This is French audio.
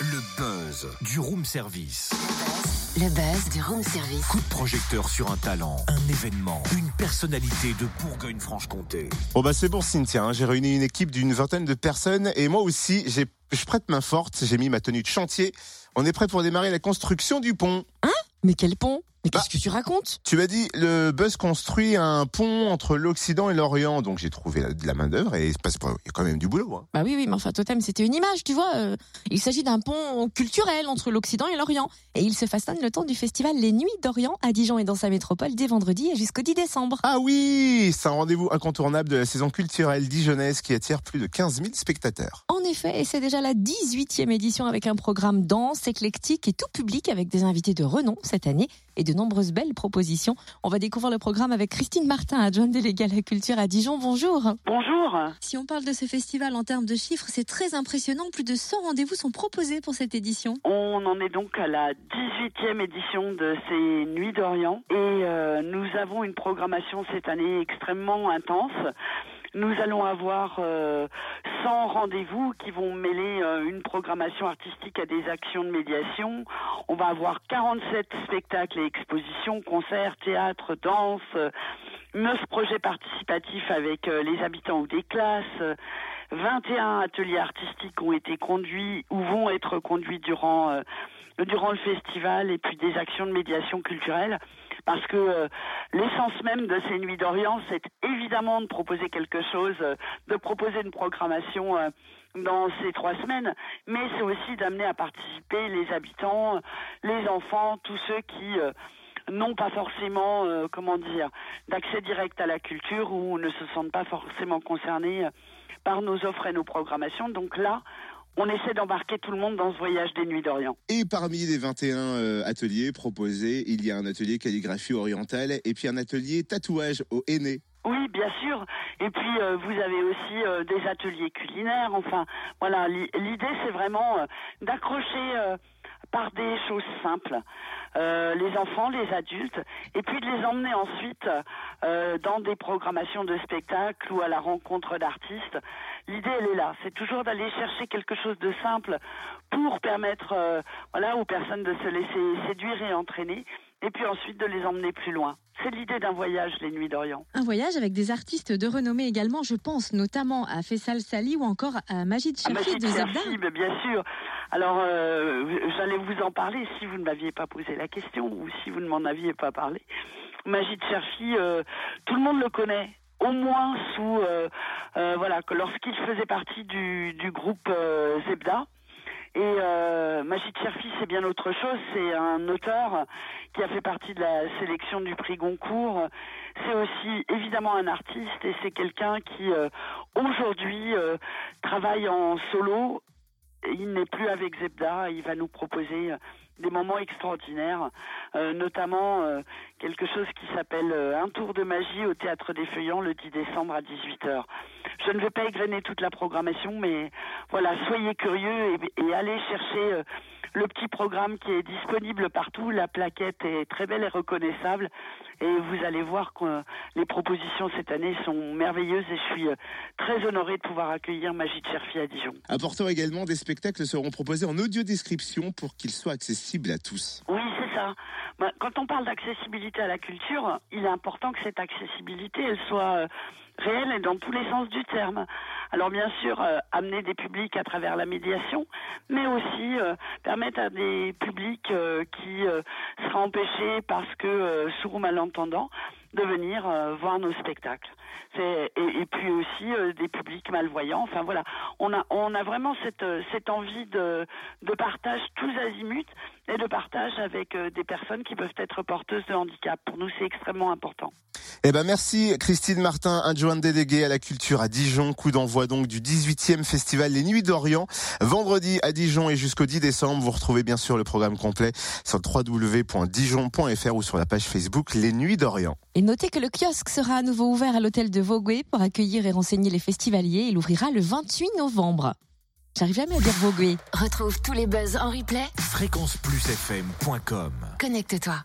Le buzz du room service. Le buzz du room service. Coup de projecteur sur un talent, un événement, une personnalité de Bourgogne-Franche-Comté. Bon bah c'est pour Cynthia, hein. j'ai réuni une équipe d'une vingtaine de personnes et moi aussi j'ai je prête main forte, j'ai mis ma tenue de chantier. On est prêt pour démarrer la construction du pont. Mais quel pont? Mais Bah. qu'est-ce que tu racontes? Tu m'as dit le buzz construit un pont entre l'Occident et l'Orient, donc j'ai trouvé de la main d'œuvre et il y a quand même du boulot. hein. Bah oui, oui, mais enfin, Totem, c'était une image, tu vois. euh, il s'agit d'un pont culturel entre l'Occident et l'Orient. Et il se façonne le temps du festival Les Nuits d'Orient à Dijon et dans sa métropole dès vendredi et jusqu'au 10 décembre. Ah oui, c'est un rendez-vous incontournable de la saison culturelle dijonnaise qui attire plus de 15 000 spectateurs. En effet, et c'est déjà la 18e édition avec un programme dense, éclectique et tout public avec des invités de renom cette année et de nombreuses belles propositions. On va découvrir le programme avec Christine Martin, adjointe déléguée à la culture à Dijon. Bonjour. Bonjour. Si on parle de ce festival en termes de chiffres, c'est très impressionnant. Plus de 100 rendez-vous sont proposés pour cette édition. On en est donc à la 18e édition de ces Nuits d'Orient et euh, nous avons une programmation cette année extrêmement intense. Nous allons avoir euh, 100 rendez-vous qui vont mêler euh, une programmation artistique à des actions de médiation. On va avoir 47 spectacles et expositions, concerts, théâtre, danse, euh, 9 projets participatifs avec euh, les habitants ou des classes. euh, 21 ateliers artistiques ont été conduits ou vont être conduits durant euh, durant le festival et puis des actions de médiation culturelle parce que euh, l'essence même de ces nuits d'Orient c'est évidemment de proposer quelque chose euh, de proposer une programmation euh, dans ces trois semaines mais c'est aussi d'amener à participer les habitants les enfants tous ceux qui euh, n'ont pas forcément, euh, comment dire, d'accès direct à la culture ou ne se sentent pas forcément concernés euh, par nos offres et nos programmations. Donc là, on essaie d'embarquer tout le monde dans ce voyage des Nuits d'Orient. Et parmi les 21 euh, ateliers proposés, il y a un atelier calligraphie orientale et puis un atelier tatouage au aîné. Oui, bien sûr. Et puis euh, vous avez aussi euh, des ateliers culinaires. Enfin, voilà, l'i- l'idée c'est vraiment euh, d'accrocher par des choses simples euh, les enfants, les adultes, et puis de les emmener ensuite euh, dans des programmations de spectacles ou à la rencontre d'artistes. L'idée elle est là, c'est toujours d'aller chercher quelque chose de simple pour permettre, euh, voilà, aux personnes de se laisser séduire et entraîner, et puis ensuite de les emmener plus loin. C'est l'idée d'un voyage, les Nuits d'Orient. Un voyage avec des artistes de renommée également, je pense notamment à Faisal Sali ou encore à Majid Ah, Cherfi de Zebda. Bien sûr. Alors, euh, j'allais vous en parler si vous ne m'aviez pas posé la question ou si vous ne m'en aviez pas parlé. Majid Cherfi, euh, tout le monde le connaît. Au moins sous, euh, euh, voilà, que lorsqu'il faisait partie du, groupe euh, Zebda. Et euh, Majid Cherfi, c'est bien autre chose. C'est un auteur qui a fait partie de la sélection du prix Goncourt. C'est aussi évidemment un artiste et c'est quelqu'un qui euh, aujourd'hui travaille en solo. Il n'est plus avec Zebda. Il va nous proposer euh, des moments extraordinaires, euh, notamment euh, quelque chose qui s'appelle Un tour de magie au Théâtre des Feuillants le 10 décembre à 18h. Je ne vais pas égrener toute la programmation, mais voilà, soyez curieux et, allez chercher le petit programme qui est disponible partout. La plaquette est très belle et reconnaissable. Et vous allez voir que euh, les propositions cette année sont merveilleuses et je suis euh, très honorée de pouvoir accueillir Magie Cherfi à Dijon. Apportant également, des spectacles seront proposés en audio description pour qu'ils soient accessibles à tous. Oui, Bah, quand on parle d'accessibilité à la culture, il est important que cette accessibilité, elle soit euh, réelle et dans tous les sens du terme. Alors bien sûr, euh, amener des publics à travers la médiation, mais aussi euh, permettre à des publics qui seraient empêchés parce que sourds ou malentendants de venir euh, voir nos spectacles. Et, puis aussi euh, des publics malvoyants. Enfin voilà, on a on a vraiment cette euh, cette envie de de partage tous azimuts et de partage avec des personnes qui peuvent être porteuses de handicap. Pour nous, c'est extrêmement important. Eh ben merci Christine Martin, adjointe déléguée à la culture à Dijon. Coup d'envoi donc du 18e festival Les Nuits d'Orient. Vendredi à Dijon et jusqu'au 10 décembre. Vous retrouvez bien sûr le programme complet sur www.dijon.fr ou sur la page Facebook Les Nuits d'Orient. Et notez que le kiosque sera à nouveau ouvert à l'hôtel de Vaugué pour accueillir et renseigner les festivaliers. Il ouvrira le 28 novembre. J'arrive jamais à dire Vaugué. Retrouve tous les buzz en replay. Fréquenceplusfm.com Connecte-toi.